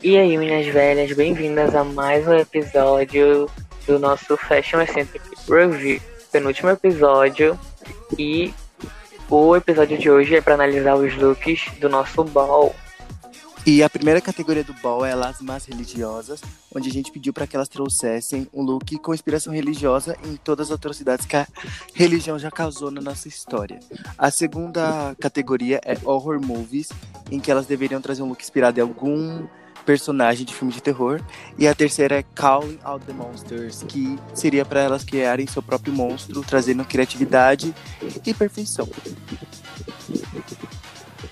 E aí, minhas velhas, bem-vindas a mais um episódio do nosso Fashion Eccentric Review, penúltimo episódio. E o episódio de hoje é para analisar os looks do nosso ball. E a primeira categoria do ball é as más religiosas, onde a gente pediu para que elas trouxessem um look com inspiração religiosa em todas as atrocidades que a religião já causou na nossa história. A segunda categoria é horror movies, em que elas deveriam trazer um look inspirado em algum personagem de filme de terror. E a terceira é Calling Out the Monsters, que seria para elas criarem seu próprio monstro, trazendo criatividade e perfeição.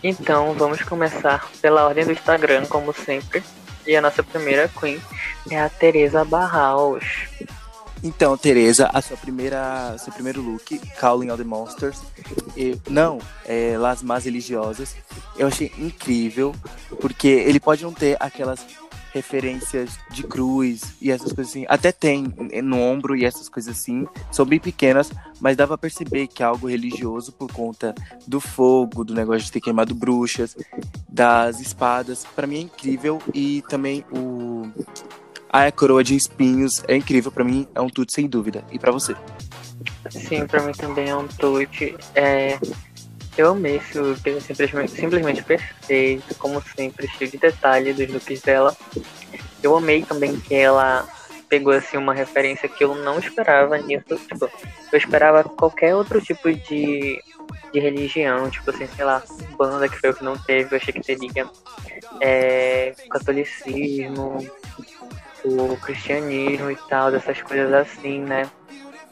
Então, vamos começar pela ordem do Instagram, como sempre. E a nossa primeira queen é a Teresa Barraus. Então, Teresa, a sua primeira, seu primeiro look, Calling All the Monsters, não, é, Las Más Religiosas, eu achei incrível, porque ele pode não ter aquelas referências de cruz e essas coisas assim, até tem no ombro e essas coisas assim, são bem pequenas, mas dá pra perceber que é algo religioso por conta do fogo, do negócio de ter queimado bruxas, das espadas, para mim é incrível, e também o a coroa de espinhos é incrível para mim, é um tute sem dúvida. E para você? Sim, para mim também é um tute. É... Eu amei esse look, ele é simplesmente, simplesmente perfeito, como sempre, cheio de detalhe dos looks dela. Eu amei também que ela pegou assim uma referência que eu não esperava nisso. Tipo, eu esperava qualquer outro tipo de, de religião, tipo assim, sei lá, banda que foi o que não teve, eu achei que teria é, catolicismo, o cristianismo e tal, dessas coisas assim, né?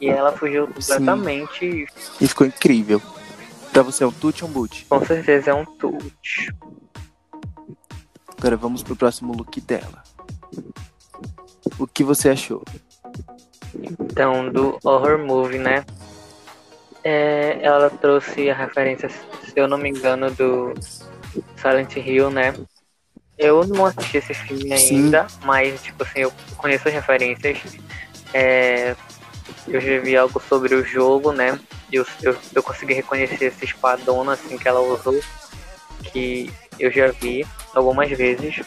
E ela fugiu completamente. Sim. E ficou incrível. Pra você é um tute ou um boot? Com certeza é um tute. Agora vamos pro próximo look dela. O que você achou? Então, do horror movie, né? É, ela trouxe a referência, se eu não me engano, do Silent Hill, né? Eu não assisti esse filme ainda, Sim. mas, tipo assim, eu conheço as referências. É, eu já vi algo sobre o jogo, né? Eu, eu, eu consegui reconhecer essa espadona, assim, que ela usou. Que eu já vi algumas vezes.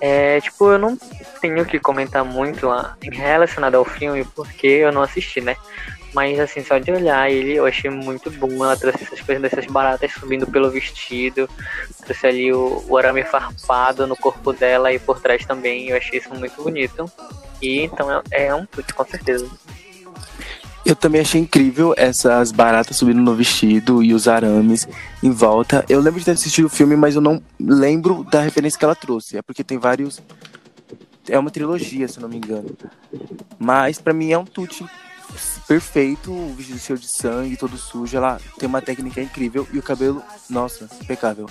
É, tipo, eu não tenho que comentar muito lá, relacionado ao filme, porque eu não assisti, né? Mas assim, só de olhar ele, eu achei muito bom. Ela trouxe essas coisas dessas baratas subindo pelo vestido. Trouxe ali o, o arame farpado no corpo dela e por trás também. Eu achei isso muito bonito. E então é, é um put, com certeza. Eu também achei incrível essas baratas subindo no vestido e os arames em volta. Eu lembro de ter assistido o filme, mas eu não lembro da referência que ela trouxe. É porque tem vários. É uma trilogia, se não me engano. Mas para mim é um tute perfeito, o vestido cheio de sangue, todo sujo. Ela tem uma técnica incrível e o cabelo, nossa, impecável.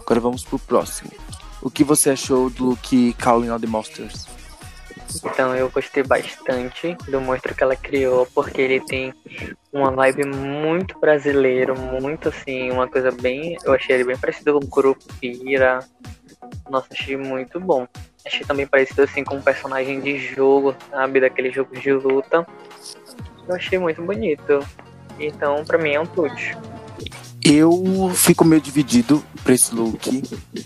Agora vamos pro próximo. O que você achou do look Calling All the Monsters? Então, eu gostei bastante do monstro que ela criou, porque ele tem uma vibe muito brasileiro, muito assim, uma coisa bem. Eu achei ele bem parecido com Curupira. Nossa, achei muito bom. Achei também parecido assim com um personagem de jogo, sabe? Daquele jogo de luta. Eu achei muito bonito. Então, pra mim é um tute. Eu fico meio dividido pra esse look,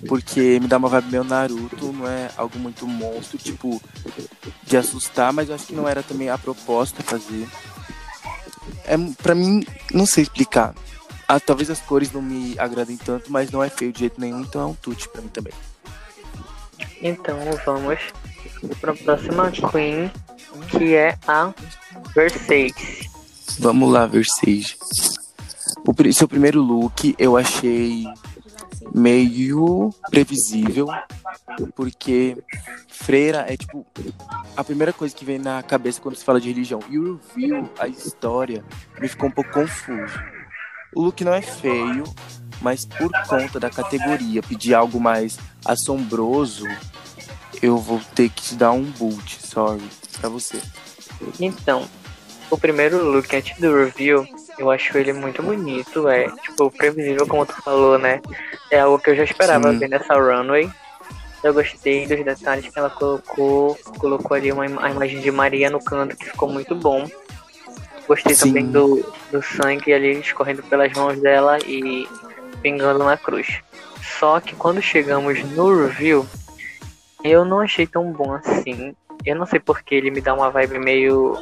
porque me dá uma vibe meio Naruto, não é algo muito monstro, tipo, de assustar, mas eu acho que não era também a proposta fazer. É, pra mim, não sei explicar. Ah, talvez as cores não me agradem tanto, mas não é feio de jeito nenhum, então é um tute pra mim também. Então vamos para a próxima Queen, que é a Versace. Vamos lá, Versace. O seu primeiro look eu achei meio previsível, porque freira é tipo a primeira coisa que vem na cabeça quando se fala de religião. E o review, a história, me ficou um pouco confuso. O look não é feio, mas por conta da categoria pedir algo mais assombroso, eu vou ter que te dar um boot, sorry, pra você. Então, o primeiro look antes do review, eu acho ele muito bonito, é tipo previsível como tu falou, né? É algo que eu já esperava Sim. ver nessa runway. Eu gostei dos detalhes que ela colocou, colocou ali uma a imagem de Maria no canto que ficou muito bom. Gostei Sim. também do, do sangue ali escorrendo pelas mãos dela e pingando na cruz. Só que quando chegamos no review, Eu não achei tão bom assim. Eu não sei porque ele me dá uma vibe meio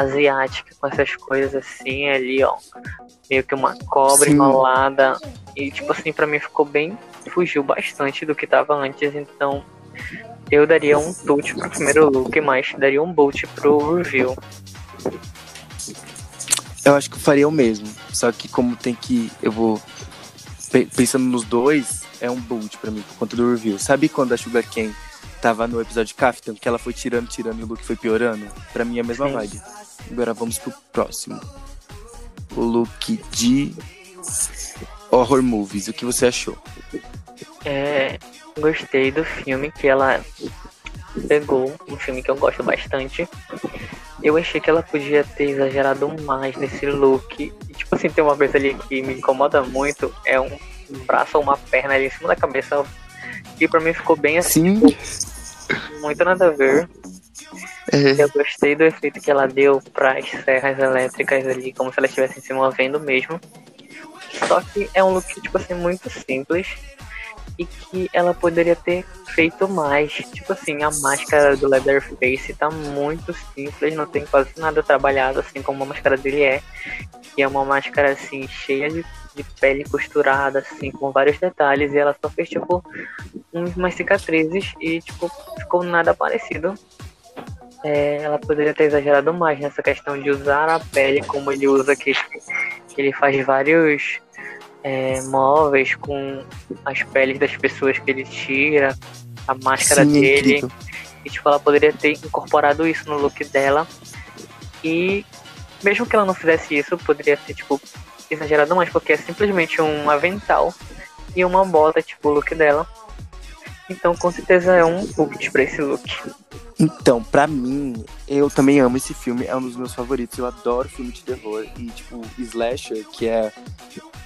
asiática com essas coisas assim ali, ó. Meio que uma cobra Sim. enrolada. E tipo assim, pra mim ficou bem. Fugiu bastante do que tava antes, então eu daria um tut pro primeiro look, mas daria um boot pro review. Eu acho que eu faria o mesmo. Só que como tem que. Eu vou. Pensando nos dois, é um boot pra mim, por conta do review. Sabe quando a Sugar Cane tava no episódio de Kaftan, que ela foi tirando, tirando e o look foi piorando? Pra mim é a mesma Sim. vibe. Agora vamos pro próximo. O look de horror movies. O que você achou? É, gostei do filme que ela pegou, um filme que eu gosto bastante. Eu achei que ela podia ter exagerado mais nesse look. E, tipo assim, tem uma coisa ali que me incomoda muito, é um braço ou uma perna ali em cima da cabeça. E pra mim ficou bem assim, tipo, muito nada a ver. É. Eu gostei do efeito que ela deu para as serras elétricas ali, como se elas estivessem se movendo mesmo. Só que é um look, tipo assim, muito simples e que ela poderia ter feito mais. Tipo assim, a máscara do Leatherface tá muito simples, não tem quase nada trabalhado, assim como a máscara dele é. E é uma máscara assim, cheia de, de pele costurada, assim, com vários detalhes, e ela só fez tipo umas cicatrizes e tipo, ficou nada parecido. É, ela poderia ter exagerado mais nessa questão de usar a pele como ele usa aqui. Que ele faz vários é, móveis com as peles das pessoas que ele tira, a máscara Sim, dele. E tipo, ela poderia ter incorporado isso no look dela. E mesmo que ela não fizesse isso, poderia ter, tipo, exagerado mais, porque é simplesmente um avental e uma bota, tipo, o look dela. Então, com certeza é um boot pra esse look. Então, pra mim, eu também amo esse filme, é um dos meus favoritos. Eu adoro filme de terror. E, tipo, Slasher, que é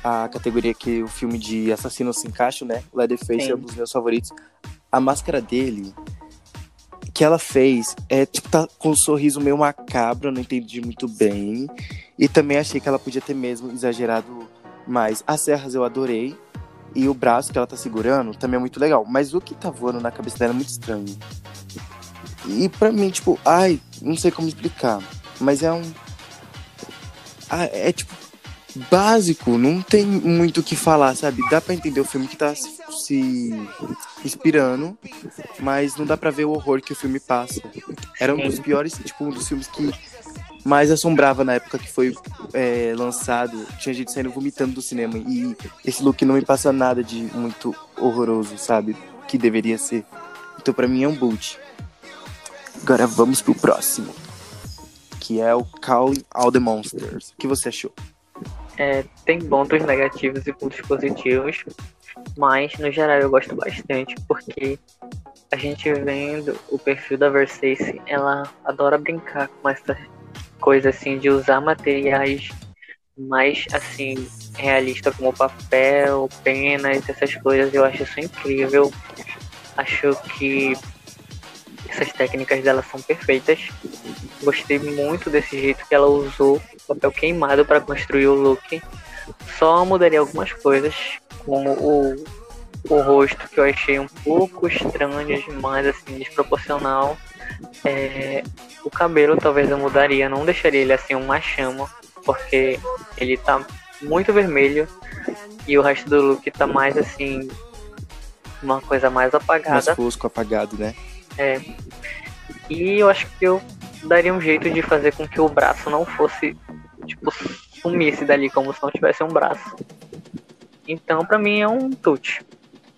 a categoria que o filme de assassino se encaixa, né? Leatherface Sim. é um dos meus favoritos. A máscara dele, que ela fez, é tipo, tá com um sorriso meio macabro, eu não entendi muito bem. E também achei que ela podia ter mesmo exagerado mais. As serras eu adorei. E o braço que ela tá segurando também é muito legal. Mas o que tá voando na cabeça dela é muito estranho. E pra mim, tipo, ai, não sei como explicar. Mas é um. Ah, é tipo básico, não tem muito o que falar, sabe? Dá para entender o filme que tá se inspirando, mas não dá para ver o horror que o filme passa. Era um dos piores, tipo, um dos filmes que mais assombrava na época que foi é, lançado. Tinha gente saindo vomitando do cinema e esse look não me passa nada de muito horroroso, sabe? Que deveria ser. Então para mim é um boot. Agora vamos pro próximo, que é o Calling All the Monsters. O que você achou? É, tem pontos negativos e pontos positivos, mas no geral eu gosto bastante porque a gente vendo o perfil da Versace, ela adora brincar com essa coisa assim de usar materiais mais assim realistas como papel, penas, essas coisas. Eu acho isso incrível. Acho que essas técnicas dela são perfeitas. Gostei muito desse jeito que ela usou papel queimado para construir o look. Só mudaria algumas coisas, como o, o rosto que eu achei um pouco estranho demais, assim, desproporcional. É, o cabelo talvez eu mudaria, não deixaria ele assim uma chama, porque ele tá muito vermelho e o resto do look tá mais assim uma coisa mais apagada. Mais fosco, apagado, né? É. E eu acho que eu daria um jeito de fazer com que o braço não fosse, tipo, sumisse dali, como se não tivesse um braço. Então, para mim, é um tute.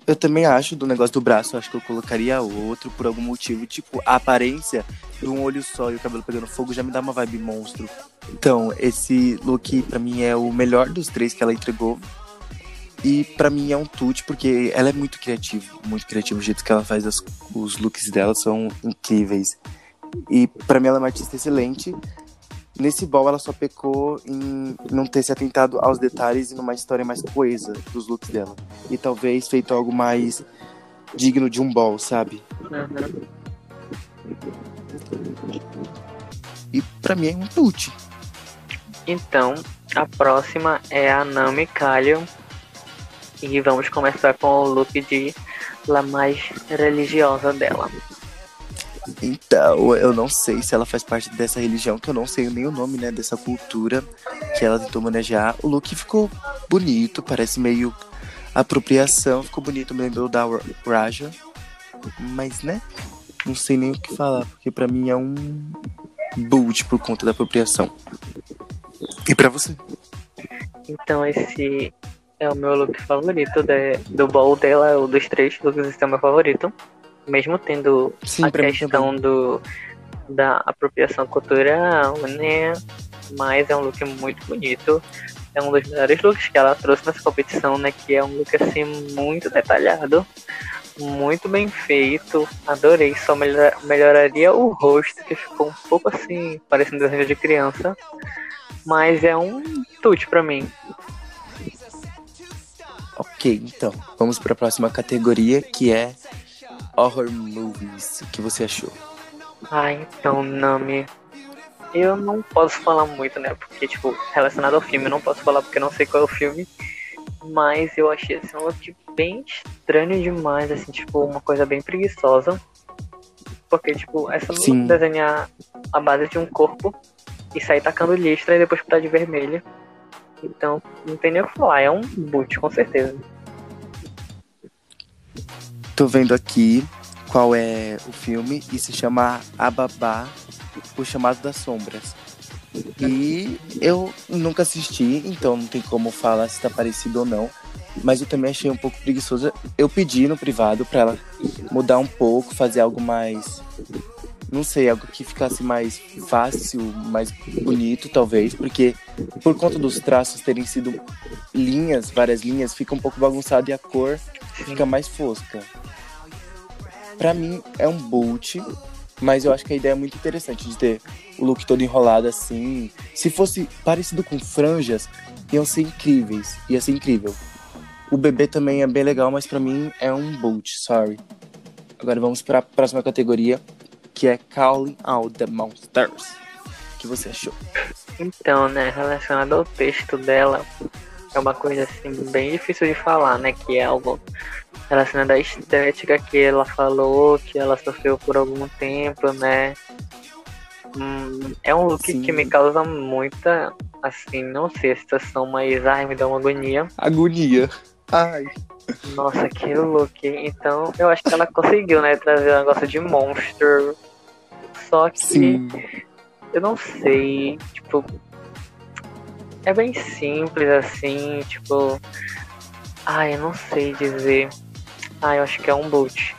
Eu também acho do negócio do braço, acho que eu colocaria outro por algum motivo. Tipo, a aparência de um olho só e o cabelo pegando fogo já me dá uma vibe monstro. Então, esse look para mim é o melhor dos três que ela entregou. E para mim é um tute, porque ela é muito criativa, muito criativa. O jeito que ela faz as, os looks dela são incríveis. E para mim ela é uma artista excelente. Nesse ball ela só pecou em não ter se atentado aos detalhes e numa história mais coesa dos looks dela. E talvez feito algo mais digno de um ball, sabe? E para mim é um tute. Então, a próxima é a Nami e vamos começar com o look de lá mais religiosa dela. Então, eu não sei se ela faz parte dessa religião, que eu não sei nem o nome, né, dessa cultura que ela tentou manejar. O look ficou bonito, parece meio apropriação, ficou bonito, me lembrou da Raja. Mas, né, não sei nem o que falar, porque para mim é um boot por conta da apropriação. E para você? Então, esse é o meu look favorito de, do ball dela, o dos três looks, esse é o meu favorito mesmo tendo Sim, a questão do, da apropriação cultural, né? Mas é um look muito bonito. É um dos melhores looks que ela trouxe nessa competição, né? Que é um look assim muito detalhado, muito bem feito. Adorei. Só melhor, melhoraria o rosto, que ficou um pouco assim, parecendo desenho de criança. Mas é um tute para mim. Ok, então vamos para a próxima categoria que é horror movies. O que você achou? Ah, então, Nami. Eu não posso falar muito, né? Porque, tipo, relacionado ao filme, eu não posso falar porque eu não sei qual é o filme. Mas eu achei assim, um look bem estranho demais, assim, tipo, uma coisa bem preguiçosa. Porque, tipo, essa não desenhar a base de um corpo e sair tacando listra e depois pintar de vermelho. Então, não tem nem o que falar, é um boot, com certeza. Tô vendo aqui qual é o filme e se chama Ababá, O Chamado das Sombras. E eu nunca assisti, então não tem como falar se tá parecido ou não. Mas eu também achei um pouco preguiçoso. Eu pedi no privado para ela mudar um pouco, fazer algo mais. Não sei, algo que ficasse mais fácil, mais bonito, talvez, porque por conta dos traços terem sido linhas, várias linhas, fica um pouco bagunçado e a cor fica mais fosca. Para mim é um boot, mas eu acho que a ideia é muito interessante de ter o look todo enrolado assim. Se fosse parecido com franjas, iam ser incríveis, ia ser incrível. O bebê também é bem legal, mas para mim é um boot, sorry. Agora vamos para a próxima categoria, que é Calling Out the Monsters. O que você achou? Então, né, relacionado ao texto dela, é uma coisa assim bem difícil de falar, né, que é algo relacionada à estética que ela falou, que ela sofreu por algum tempo, né? Hum, é um look Sim. que me causa muita, assim, não sei a situação, mas ai, me dá uma agonia. Agonia. Ai. Nossa, que look. Então, eu acho que ela conseguiu, né, trazer um negócio de monster. Só que Sim. eu não sei, tipo, é bem simples assim, tipo, ai, eu não sei dizer. Ah, eu acho que é um boot.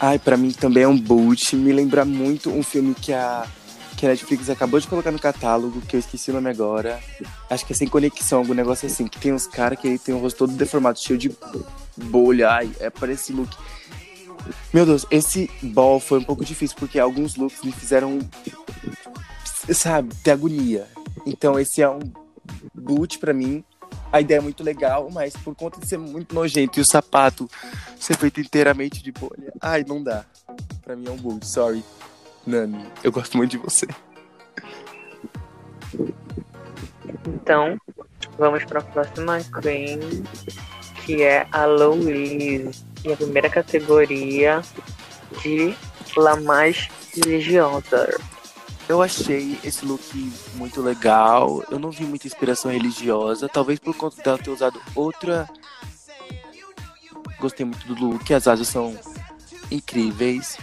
Ai, pra mim também é um boot. Me lembra muito um filme que a, que a Netflix acabou de colocar no catálogo, que eu esqueci o nome agora. Acho que é Sem Conexão, algum negócio assim. Que tem uns caras que ele tem o rosto todo deformado, cheio de bolha. Ai, é para esse look. Meu Deus, esse ball foi um pouco difícil, porque alguns looks me fizeram, sabe, ter agonia. Então esse é um boot para mim a ideia é muito legal, mas por conta de ser muito nojento e o sapato ser feito inteiramente de bolha, ai, não dá. Pra mim é um boot, sorry. Nani, eu gosto muito de você. Então, vamos para a próxima Queen, que é a Louise. E a primeira categoria de La Mais Religiosa. Eu achei esse look muito legal. Eu não vi muita inspiração religiosa. Talvez por conta dela ter usado outra. Gostei muito do look. As asas são incríveis.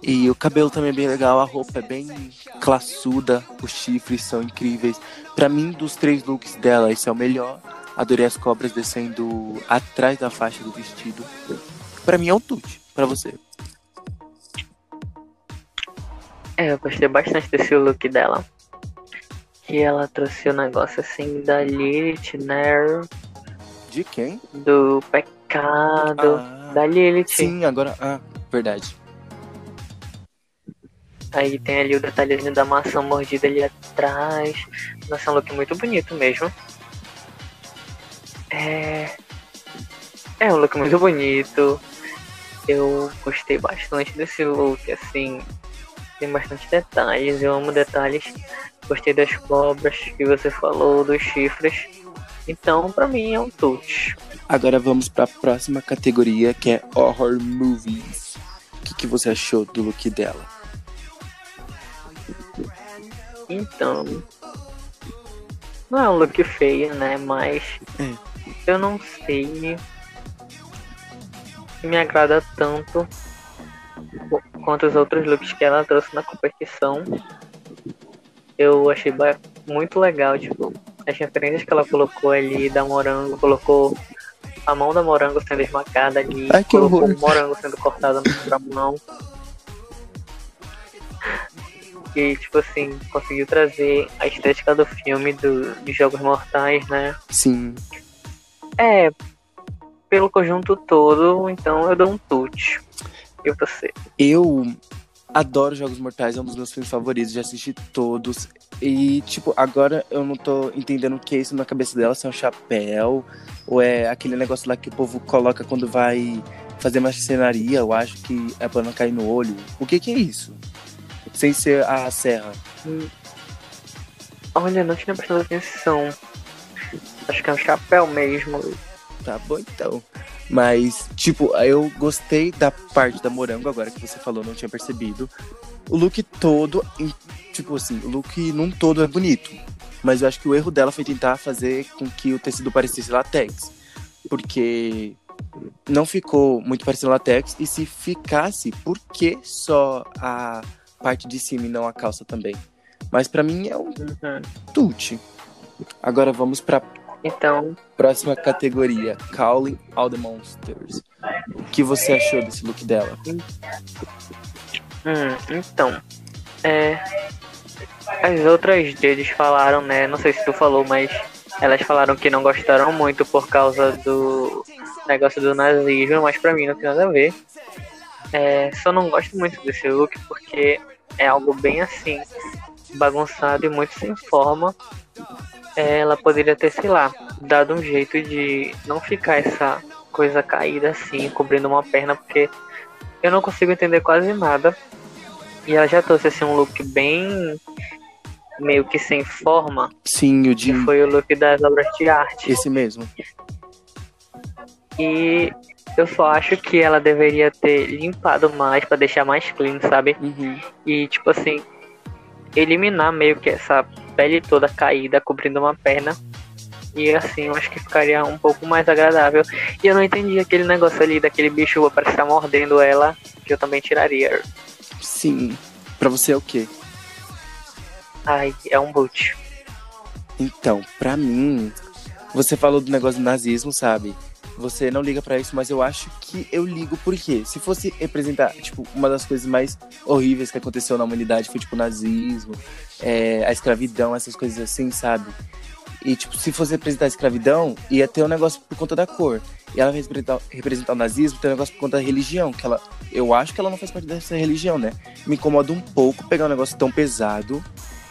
E o cabelo também é bem legal. A roupa é bem classuda. Os chifres são incríveis. Para mim, dos três looks dela, esse é o melhor. Adorei as cobras descendo atrás da faixa do vestido. Para mim é um tute. Para você. É, eu gostei bastante desse look dela. Que ela trouxe o um negócio assim da Lilith, né? De quem? Do pecado. Ah, da Lilith. Sim, agora. Ah, verdade. Aí tem ali o detalhezinho da maçã mordida ali atrás. Nossa, é um look muito bonito mesmo. É. É um look muito bonito. Eu gostei bastante desse look, assim tem bastante detalhes, eu amo detalhes. Gostei das cobras que você falou, dos chifres. Então, pra mim, é um touch. Agora vamos para a próxima categoria, que é Horror Movies. O que, que você achou do look dela? Então. Não é um look feio, né? Mas. É. Eu não sei. Se me agrada tanto quanto os outros looks que ela trouxe na competição. Eu achei muito legal, tipo, as referências que ela colocou ali da morango, colocou a mão da morango sendo esmagada ali, Ai, que colocou horror. o morango sendo cortado na mão. E, tipo assim, conseguiu trazer a estética do filme do, dos Jogos Mortais, né? Sim. É, pelo conjunto todo, então eu dou um tute. E você? Eu adoro Jogos Mortais, é um dos meus filmes favoritos, já assisti todos. E, tipo, agora eu não tô entendendo o que é isso na cabeça dela, se é um chapéu, ou é aquele negócio lá que o povo coloca quando vai fazer marcenaria, eu acho que é pra não cair no olho. O que que é isso? Sem ser a serra. Olha, não tinha prestado atenção. Acho que é um chapéu mesmo. Tá bom, então. Mas, tipo, eu gostei da parte da morango, agora que você falou, não tinha percebido. O look todo, em- tipo assim, o look num todo é bonito. Mas eu acho que o erro dela foi tentar fazer com que o tecido parecesse latex. Porque não ficou muito parecendo latex. E se ficasse, por que só a parte de cima e não a calça também? Mas pra mim é um Uhum. tute. Agora vamos pra Então, Próxima categoria, Calling All the Monsters. O que você achou desse look dela? hum, então. É. As outras deles falaram, né? Não sei se tu falou, mas elas falaram que não gostaram muito por causa do negócio do nazismo, mas pra mim não tem nada a ver. É, só não gosto muito desse look porque é algo bem assim, bagunçado e muito sem forma. Ela poderia ter, sei lá, dado um jeito de não ficar essa coisa caída assim, cobrindo uma perna, porque eu não consigo entender quase nada. E ela já trouxe assim um look bem meio que sem forma, Sim, o que de foi o look das obras de arte. esse mesmo. E eu só acho que ela deveria ter limpado mais pra deixar mais clean, sabe? Uhum. E tipo assim, eliminar meio que essa pele toda caída cobrindo uma perna. E assim, eu acho que ficaria um pouco mais agradável. E eu não entendi aquele negócio ali daquele bicho parece estar mordendo ela, que eu também tiraria. Sim. Pra você é o quê? Ai, é um boot. Então, pra mim, você falou do negócio do nazismo, sabe? Você não liga pra isso, mas eu acho que eu ligo porque se fosse representar, tipo, uma das coisas mais horríveis que aconteceu na humanidade foi tipo o nazismo, é, a escravidão, essas coisas assim, sabe? E tipo, se fosse representar a escravidão, ia ter um negócio por conta da cor. E ela representar, representar o nazismo, tem um negócio por conta da religião, que ela, eu acho que ela não faz parte dessa religião, né? Me incomoda um pouco pegar um negócio tão pesado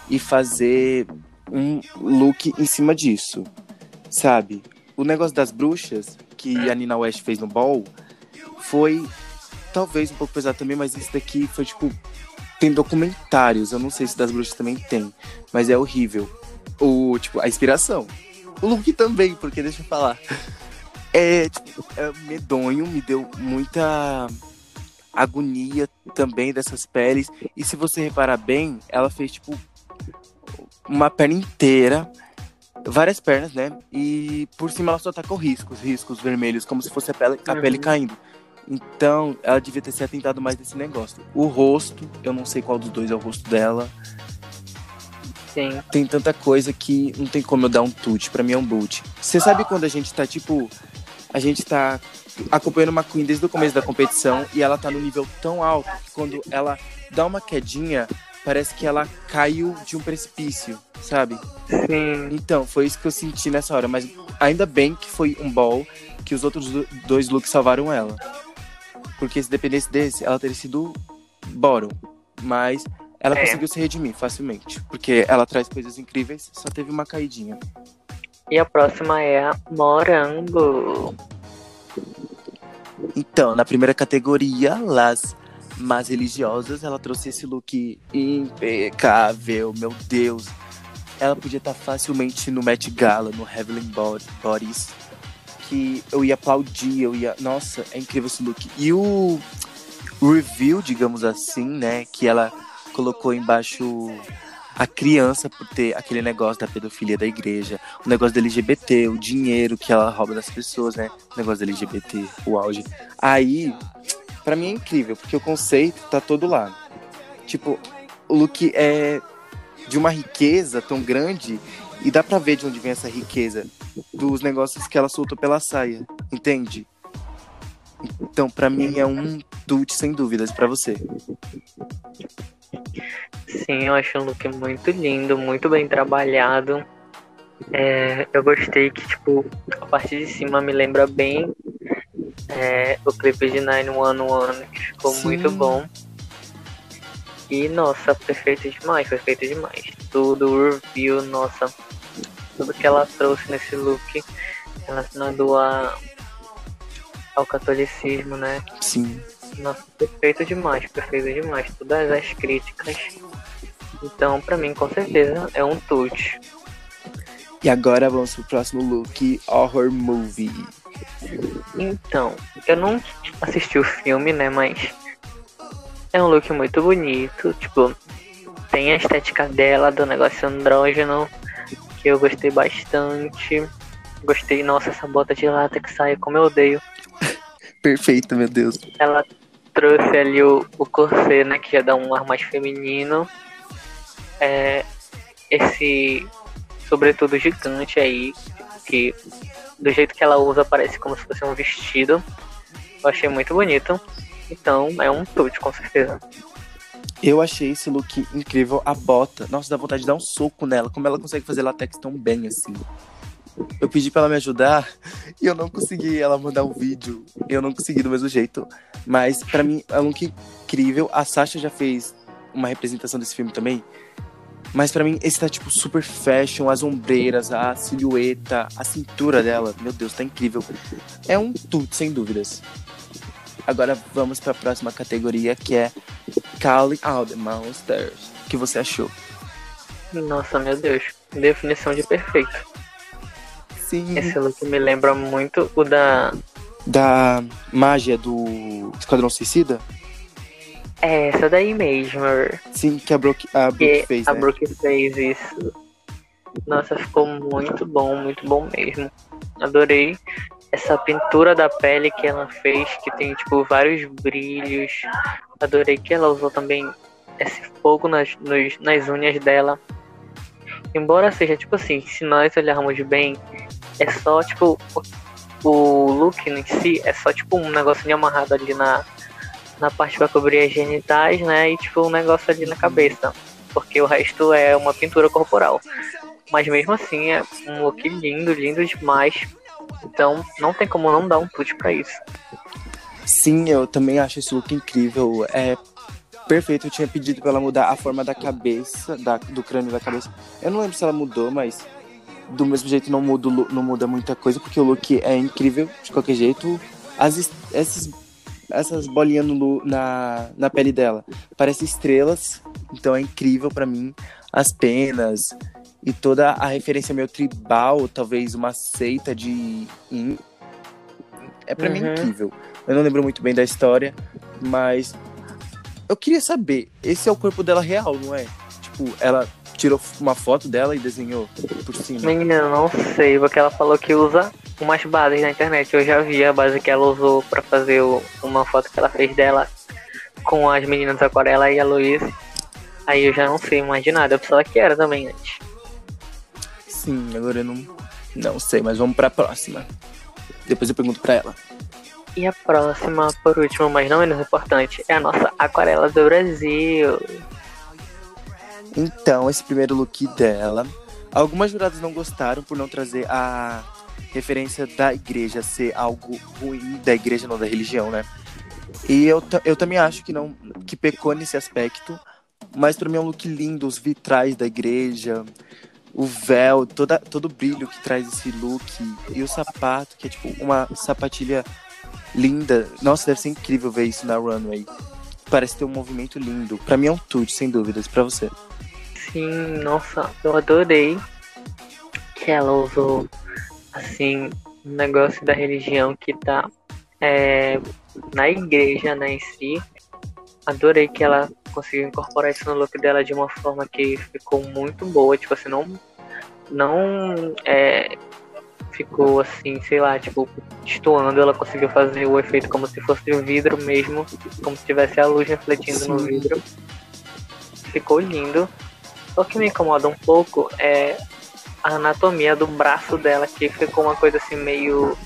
e fazer um look em cima disso, sabe? O negócio das bruxas que a Nina West fez no Ball foi talvez um pouco pesado também, mas esse daqui foi tipo tem documentários, eu não sei se das bruxas também tem, mas é horrível. O tipo a inspiração. O look também, porque deixa eu falar. É, tipo, é medonho, me deu muita agonia também dessas peles. E se você reparar bem, ela fez tipo uma perna inteira, várias pernas, né? E por cima ela só tá com riscos, riscos vermelhos, como se fosse a pele, a Uhum. pele caindo. Então, ela devia ter se atentado mais nesse negócio. O rosto, eu não sei qual dos dois é o rosto dela. Sim. Tem tanta coisa que não tem como eu dar um tute. Pra mim é um boot. Você sabe quando a gente tá, tipo... A gente tá acompanhando uma Queen desde o começo da competição e ela tá no nível tão alto que quando ela dá uma quedinha, parece que ela caiu de um precipício, sabe? Sim. Então, foi isso que eu senti nessa hora. Mas ainda bem que foi um ball que os outros do- dois looks salvaram ela. Porque se dependesse desse, ela teria sido bottom. Mas ela É. conseguiu se redimir facilmente. Porque ela traz coisas incríveis, só teve uma caidinha. E a próxima é a Morango. Então, na primeira categoria, Las Mas Religiosas, ela trouxe esse look impecável, meu Deus. ela podia estar facilmente no Met Gala, no Heavenly Bodies, que eu ia aplaudir, eu ia. Nossa, é incrível esse look. E o review, digamos assim, né, que ela colocou embaixo a criança por ter aquele negócio da pedofilia da igreja, o negócio do LGBT, o dinheiro que ela rouba das pessoas, né? O negócio do LGBT, o auge. Aí, para mim é incrível, porque o conceito tá todo lá. Tipo, o look é de uma riqueza tão grande e dá pra ver de onde vem essa riqueza dos negócios que ela soltou pela saia, entende? Então, para mim é um tute sem dúvidas para você. Sim, eu acho um look muito lindo, muito bem trabalhado. É, eu gostei que, tipo, a parte de cima me lembra bem é, o clipe de 911, que ficou Sim. muito bom. E, nossa, perfeito demais, perfeito demais. Tudo, o review, nossa, tudo que ela trouxe nesse look, relacionado a, ao catolicismo, né? Sim. Nossa, perfeito demais, perfeito demais. Todas as críticas. Então, pra mim, com certeza, é um touch. E agora vamos pro próximo look, Horror Movie. Então, eu não assisti o filme, né, mas é um look muito bonito, tipo, tem a estética dela, do negócio andrógeno, que eu gostei bastante. Gostei, nossa, essa bota de lata que sai, como eu odeio. Perfeito, meu Deus. Ela trouxe ali o, o corset, né, que já dá um ar mais feminino. É, esse sobretudo gigante aí, que do jeito que ela usa parece como se fosse um vestido. Eu achei muito bonito. Então é um tudo, com certeza. Eu achei esse look incrível. A bota, nossa, dá vontade de dar um soco nela. Como ela consegue fazer latex tão bem assim. Eu pedi para ela me ajudar e eu não consegui ela mandar um vídeo. Eu não consegui do mesmo jeito. Mas para mim é um look incrível. A Sasha já fez uma representação desse filme também. Mas para mim esse tá tipo super fashion, as ombreiras, a silhueta, a cintura dela, meu Deus, tá incrível. É um tudo, sem dúvidas. Agora vamos para a próxima categoria que é Calling Out the Monsters. O que você achou? Nossa, meu Deus, definição de perfeito. Sim. Esse look me lembra muito o da. Da magia do Esquadrão Suicida? É, essa daí mesmo. Sim, que a Brooke, a Brooke fez. A né? Brooke fez isso. Nossa, ficou muito bom, muito bom mesmo. Adorei essa pintura da pele que ela fez, que tem tipo vários brilhos. Adorei que ela usou também esse fogo nas, nos, nas unhas dela. Embora seja tipo assim, se nós olharmos bem, é só tipo o, o look em si é só tipo um negocinho amarrado ali na, na parte para cobrir as genitais, né? E tipo um negócio ali na cabeça. Porque o resto é uma pintura corporal. Mas mesmo assim é um look lindo, lindo demais. Então não tem como não dar um put para isso. Sim, eu também acho esse look incrível. É perfeito. Eu tinha pedido para ela mudar a forma da cabeça, da, do crânio da cabeça. Eu não lembro se ela mudou, mas do mesmo jeito não muda, não muda muita coisa, porque o look é incrível de qualquer jeito. As, esses, essas bolinhas no, na, na pele dela parecem estrelas, então é incrível para mim. As penas, e toda a referência meio tribal, talvez uma seita de. É para uhum. mim incrível. Eu não lembro muito bem da história, mas eu queria saber, esse é o corpo dela real, não é? Tipo, ela tirou uma foto dela e desenhou por cima. Menina, eu não sei, porque ela falou que usa umas bases na internet. Eu já vi a base que ela usou para fazer uma foto que ela fez dela com as meninas Aquarela e a Luísa. Aí eu já não sei mais de nada. Eu pensava que era também antes. Sim, agora eu não, não sei, mas vamos pra próxima. Depois eu pergunto pra ela. E a próxima, por último, mas não menos importante, é a nossa aquarela do Brasil. Então, esse primeiro look dela. Algumas juradas não gostaram por não trazer a referência da igreja ser algo ruim da igreja, não da religião, né? E eu, eu também acho que não que pecou nesse aspecto, mas para mim é um look lindo, os vitrais da igreja, o véu, toda, todo o brilho que traz esse look e o sapato, que é tipo uma sapatilha linda. Nossa, deve ser incrível ver isso na runway. Parece ter um movimento lindo. Para mim é um tudo, sem dúvidas. Para você? assim, nossa, eu adorei que ela usou, assim, um negócio da religião que tá é, na igreja, né, em si. Adorei que ela conseguiu incorporar isso no look dela de uma forma que ficou muito boa, tipo assim, não, não é, ficou assim, sei lá, tipo, destoando, ela conseguiu fazer o efeito como se fosse o vidro mesmo, como se tivesse a luz refletindo Sim. no vidro. Ficou lindo. O que me incomoda um pouco é a anatomia do braço dela, que ficou uma coisa assim meio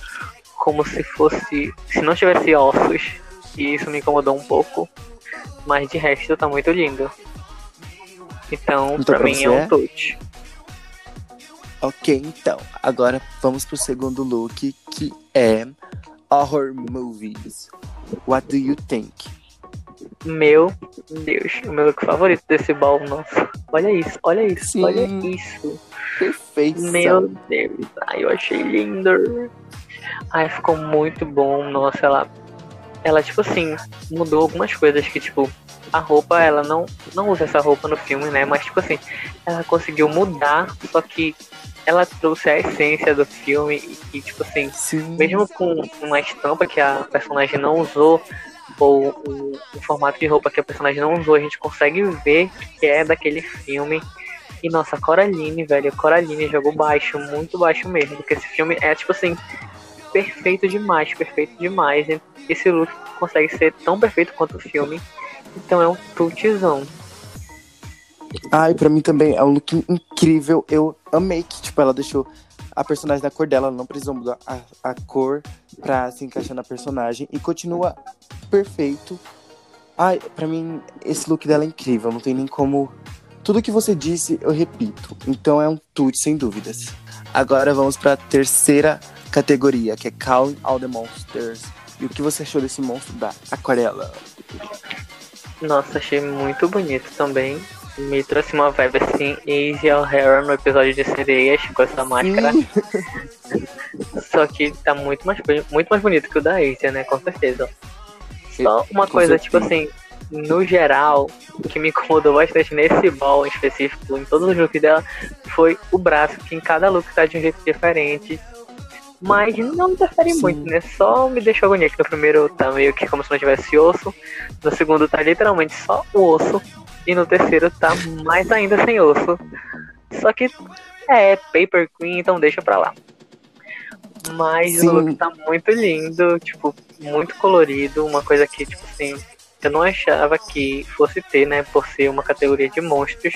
como se fosse. se não tivesse ossos. E isso me incomodou um pouco. Mas de resto tá muito lindo. Então, então pra, pra mim é um touch. Ok, então, agora vamos pro segundo look, que é horror movies. What do you think? Meu Deus, o meu look favorito desse baú, nossa. Olha isso, olha isso, Sim. olha isso. Perfeito. Meu Deus, ai, eu achei lindo. Ai, ficou muito bom, nossa, ela. Ela, tipo assim, mudou algumas coisas que, tipo, a roupa, ela não, não usa essa roupa no filme, né? Mas, tipo assim, ela conseguiu mudar, só que ela trouxe a essência do filme e, e tipo assim, Sim. mesmo com uma estampa que a personagem não usou, ou o, o, formato de roupa que a personagem não usou, a gente consegue ver que é daquele filme. E nossa, Coraline, velho, Coraline jogou baixo, muito baixo mesmo, porque esse filme é tipo assim, perfeito demais, perfeito demais. Esse look consegue ser tão perfeito quanto o filme. Então é um tutzão. Ai, pra mim também é um look incrível. Eu amei que, tipo, ela deixou a personagem da cor dela, ela não precisou mudar a, a cor pra se encaixar na personagem. E continua perfeito. Ai, pra mim, esse look dela é incrível. Não tem nem como. Tudo que você disse, eu repito. Então é um tute, sem dúvidas. Agora vamos pra terceira categoria, que é Calling All the Monsters. E o que você achou desse monstro da aquarela? Nossa, achei muito bonito também me trouxe uma vibe assim, Easy O'Hara no episódio de sereias com essa máscara. Só que tá muito mais, muito mais bonito que o da Asia, né? Com certeza. Só uma com coisa, certeza. tipo assim, no geral, o que me incomodou bastante nesse ball em específico, em todos os looks dela, foi o braço, que em cada look tá de um jeito diferente. Mas não interfere Sim. muito, né? Só me deixou agonia que no primeiro tá meio que como se não tivesse osso. No segundo tá literalmente só o osso. E no terceiro tá mais ainda sem osso. Só que é Paper Queen, então deixa pra lá. Mas Sim. o look tá muito lindo, tipo, muito colorido, uma coisa que, tipo assim, eu não achava que fosse ter, né, por ser uma categoria de monstros.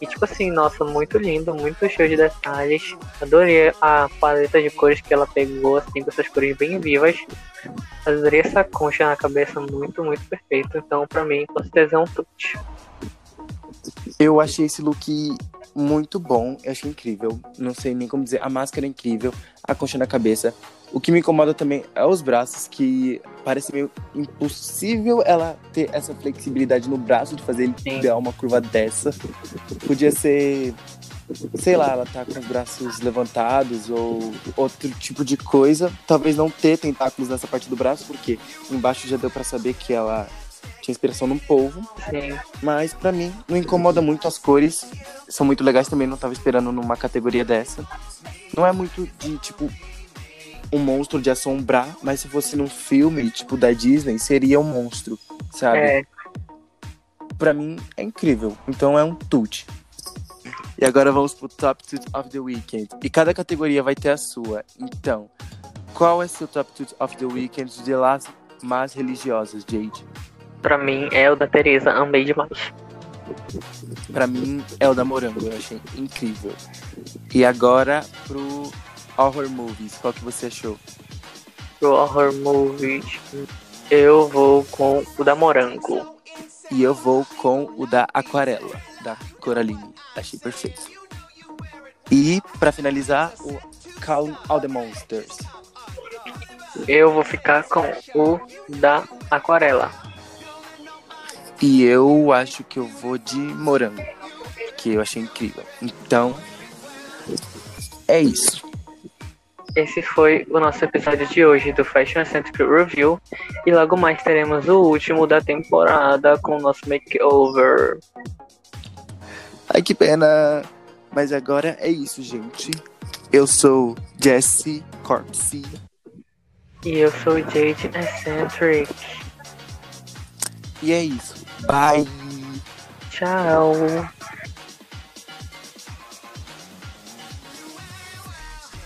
E tipo assim, nossa, muito lindo, muito cheio de detalhes. Adorei a paleta de cores que ela pegou, assim, com essas cores bem vivas. Adorei essa concha na cabeça, muito, muito perfeito. Então, pra mim, com certeza é um touch. Eu achei esse look muito bom, eu achei incrível. Não sei nem como dizer, a máscara é incrível, a concha na cabeça. O que me incomoda também é os braços, que parece meio impossível ela ter essa flexibilidade no braço de fazer ele dar uma curva dessa. Podia ser, sei lá, ela tá com os braços levantados ou outro tipo de coisa. Talvez não ter tentáculos nessa parte do braço, porque embaixo já deu para saber que ela tinha inspiração no polvo. Sim. Mas para mim não incomoda muito as cores. São muito legais também, não tava esperando numa categoria dessa. Não é muito de tipo um monstro de assombrar, mas se fosse num filme, tipo, da Disney, seria um monstro, sabe? É. Pra mim, é incrível. Então é um tute. E agora vamos pro Top Tut of the Weekend. E cada categoria vai ter a sua. Então, qual é seu Top Tut of the Weekend de las mais religiosas, Jade? Pra mim é o da Teresa, amei demais. Pra mim é o da Morango, eu achei incrível. E agora pro horror movies, qual que você achou? Pro horror movies, eu vou com o da Morango. E eu vou com o da Aquarela, da Coraline. Achei perfeito. E, para finalizar, o Calm All the Monsters. Eu vou ficar com o da Aquarela. E eu acho que eu vou de morango, que eu achei incrível. Então, é isso esse foi o nosso episódio de hoje do Fashion Centric Review. E logo mais teremos o último da temporada com o nosso makeover. Ai, que pena! Mas agora é isso, gente. Eu sou Jesse Corpse. E eu sou Jade Eccentric. E é isso. Bye! Tchau!